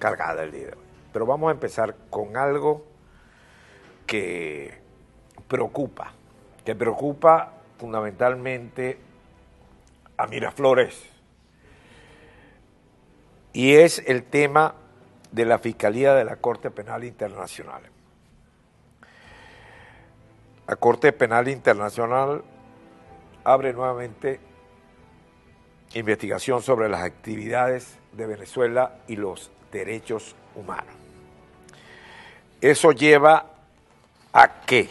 cargada el día de hoy. Pero vamos a empezar con algo que preocupa, que preocupa fundamentalmente a Miraflores. Y es el tema de la Fiscalía de la Corte Penal Internacional. La Corte Penal Internacional abre nuevamente investigación sobre las actividades de Venezuela y los derechos humanos. Eso lleva a que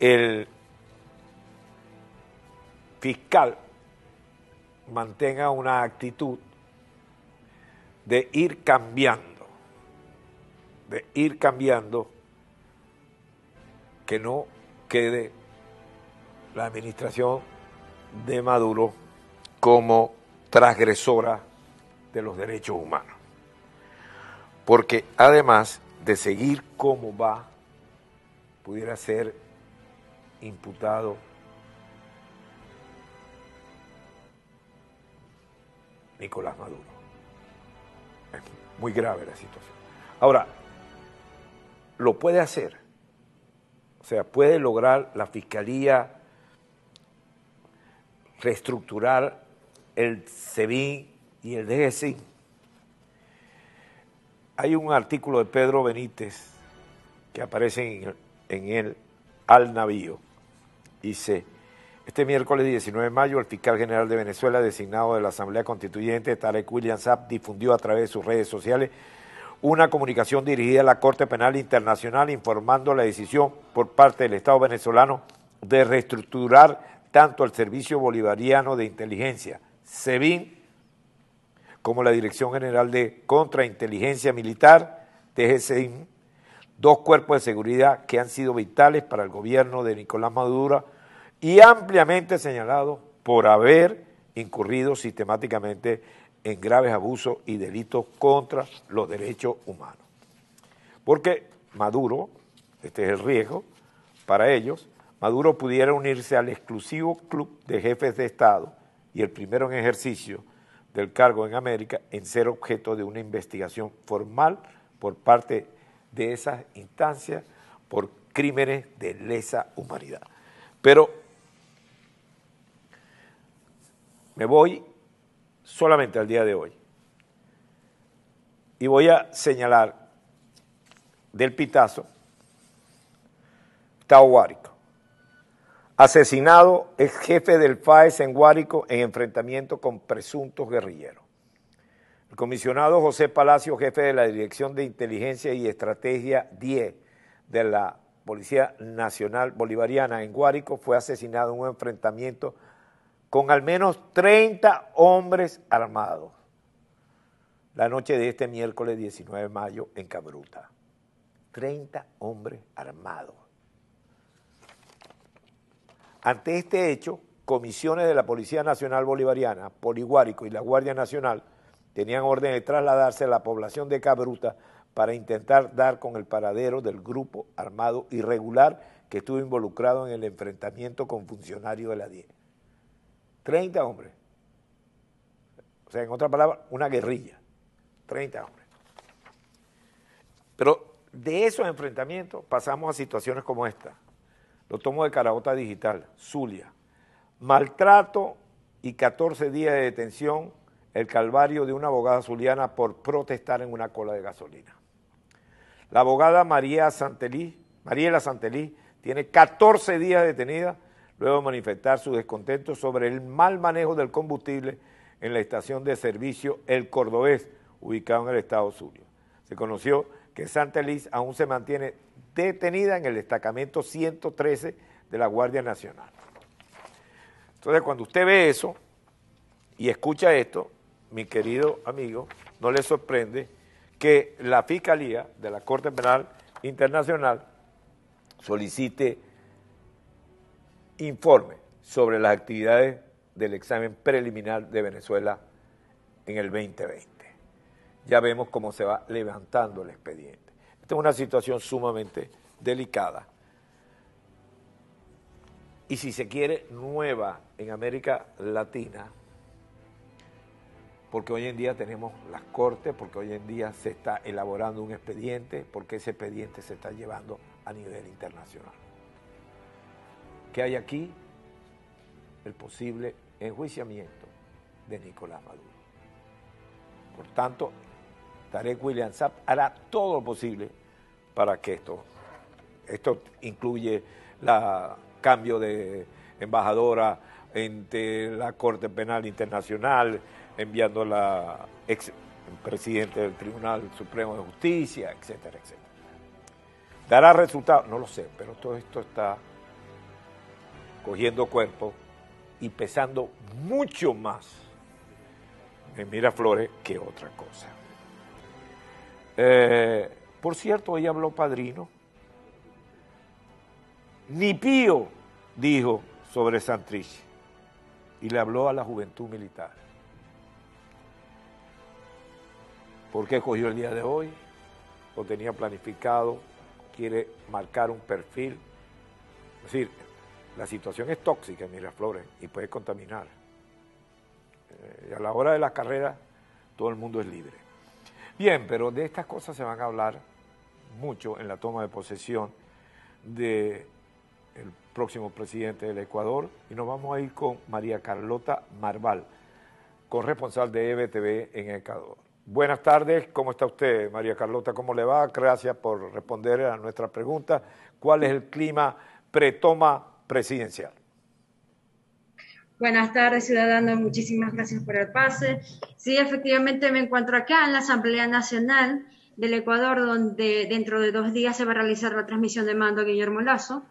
el fiscal mantenga una actitud de ir cambiando, de ir cambiando, que no quede la administración de Maduro como transgresora de los derechos humanos. Porque además de seguir como va, pudiera ser imputado Nicolás Maduro. Es muy grave la situación. Ahora, lo puede hacer. O sea, puede lograr la fiscalía reestructurar el SEBIN y el DGC. Hay un artículo de Pedro Benítez que aparece en, el Al Navío. Dice, este miércoles 19 de mayo, el fiscal general de Venezuela, designado de la Asamblea Constituyente, Tarek William Saab, difundió a través de sus redes sociales una comunicación dirigida a la Corte Penal Internacional informando la decisión por parte del Estado venezolano de reestructurar tanto el Servicio Bolivariano de Inteligencia, SEBIN, como la Dirección General de Contrainteligencia Militar, DGCIN, dos cuerpos de seguridad que han sido vitales para el gobierno de Nicolás Maduro y ampliamente señalado por haber incurrido sistemáticamente en graves abusos y delitos contra los derechos humanos. Porque Maduro, este es el riesgo para ellos, Maduro pudiera unirse al exclusivo club de jefes de Estado y el primero en ejercicio del cargo en América en ser objeto de una investigación formal por parte de esas instancias por crímenes de lesa humanidad. Pero Me voy solamente al día de hoy y voy a señalar del pitazo, está Guárico. Asesinado es jefe del FAES en Guárico en enfrentamiento con presuntos guerrilleros. El comisionado José Palacio, jefe de la Dirección de Inteligencia y Estrategia 10 de la Policía Nacional Bolivariana en Guárico, fue asesinado en un enfrentamiento con al menos 30 hombres armados la noche de este miércoles 19 de mayo en Cabruta. 30 hombres armados. Ante este hecho, comisiones de la Policía Nacional Bolivariana, Poliguárico y la Guardia Nacional tenían orden de trasladarse a la población de Cabruta para intentar dar con el paradero del grupo armado irregular que estuvo involucrado en el enfrentamiento con funcionarios de la 10. 30 hombres. O sea, en otra palabra, una guerrilla. 30 hombres. Pero de esos enfrentamientos pasamos a situaciones como esta. Lo tomo de Carabota Digital, Zulia. Maltrato y 14 días de detención, el calvario de una abogada zuliana por protestar en una cola de gasolina. La abogada María Santelí, Mariela Santelí, tiene 14 días detenida luego de manifestar su descontento sobre el mal manejo del combustible en la estación de servicio El Cordobés, ubicado en el estado Zulia. Se conoció que Santa Liz aún se mantiene detenida en el destacamento 113 de la Guardia Nacional. Entonces, cuando usted ve eso y escucha esto, mi querido amigo, no le sorprende que la Fiscalía de la Corte Penal Internacional solicite informe sobre las actividades del examen preliminar de Venezuela en el 2020. Ya vemos cómo se va levantando el expediente. Es una situación sumamente delicada y si se quiere nueva en América Latina porque hoy en día tenemos las cortes, porque hoy en día se está elaborando un expediente, porque ese expediente se está llevando a nivel internacional. ¿Qué hay aquí? El posible enjuiciamiento de Nicolás Maduro. Por tanto, Tarek William Saab hará todo lo posible para que esto, esto incluye la cambio de embajadora ante la Corte Penal Internacional, enviando la ex presidente del Tribunal Supremo de Justicia, etcétera, etcétera. ¿Dará resultado? No lo sé, pero todo esto está cogiendo cuerpo y pesando mucho más en Miraflores que otra cosa. Eh, por cierto, hoy habló Padrino. Ni Pío dijo sobre Santrich y le habló a la juventud militar. ¿Por qué cogió el día de hoy? Lo tenía planificado, quiere marcar un perfil. Es decir, la situación es tóxica en Miraflores y puede contaminar. Eh, y a la hora de la carrera, todo el mundo es libre. Bien, pero de estas cosas se van a hablar mucho en la toma de posesión del próximo presidente del Ecuador y nos vamos a ir con María Carlota Marval, corresponsal de EBTV en Ecuador. Buenas tardes, ¿cómo está usted, María Carlota? ¿Cómo le va? Gracias por responder a nuestra pregunta. ¿Cuál es el clima pretoma presidencial? Buenas tardes, ciudadanos. Muchísimas gracias por el pase. Sí, efectivamente me encuentro acá en la Asamblea Nacional del Ecuador, donde dentro de dos días se va a realizar la transmisión de mando a Guillermo Lazo.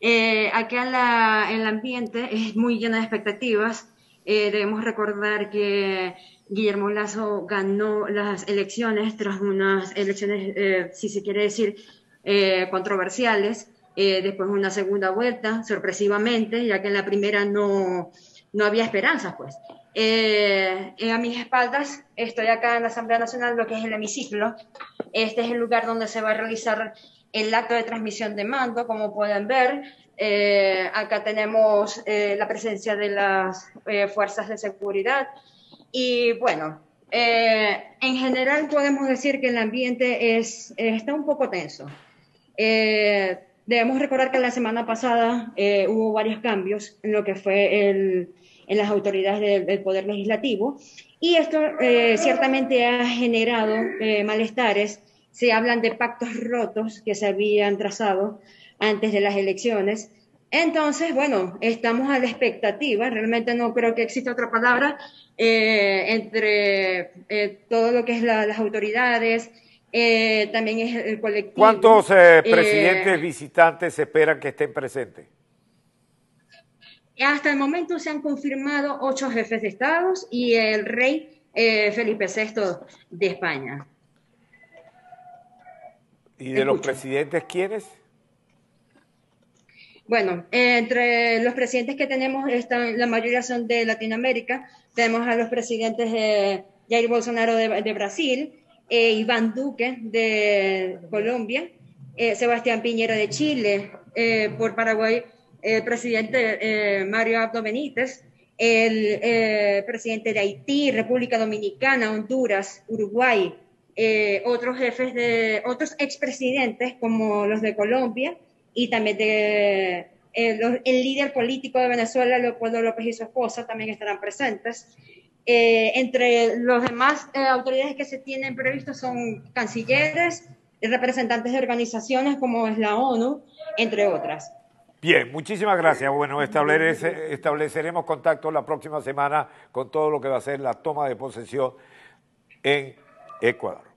Eh, acá la, el ambiente es muy lleno de expectativas. Eh, debemos recordar que Guillermo Lazo ganó las elecciones tras unas elecciones, eh, si se quiere decir, eh, controversiales. Después una segunda vuelta, sorpresivamente, ya que en la primera no, no había esperanzas, pues. a mis espaldas estoy acá en la Asamblea Nacional, lo que es el hemiciclo. Este es el lugar donde se va a realizar el acto de transmisión de mando, como pueden ver. acá tenemos la presencia de las fuerzas de seguridad, y bueno, eh, en general podemos decir que el ambiente es, está un poco tenso. Eh, debemos recordar que la semana pasada eh, hubo varios cambios en lo que fue el, en las autoridades del, Poder Legislativo y esto ciertamente ha generado malestares. Se hablan de pactos rotos que se habían trazado antes de las elecciones entonces, bueno, estamos a la expectativa, realmente no creo que exista otra palabra, eh, entre eh, todo lo que es las autoridades, eh, también es el colectivo. ¿Cuántos presidentes visitantes esperan que estén presentes? Hasta el momento se han confirmado ocho jefes de estados y el rey Felipe VI de España. ¿Y de los presidentes quiénes? Bueno, entre los presidentes que tenemos, están, la mayoría son de Latinoamérica. Tenemos a los presidentes de Jair Bolsonaro de, Brasil, eh, Iván Duque de Colombia, eh, Sebastián Piñera de Chile, eh, por Paraguay, el presidente Mario Abdo Benítez, el presidente de Haití, República Dominicana, Honduras, Uruguay, otros jefes de, otros expresidentes como los de Colombia, y también eh, el líder político de Venezuela, Leopoldo López y su esposa, también estarán presentes. Eh, entre los demás eh, autoridades que se tienen previstos son cancilleres, representantes de organizaciones como es la ONU, entre otras. Bien, muchísimas gracias. Bueno, estableceremos contacto la próxima semana con todo lo que va a ser la toma de posesión en Ecuador.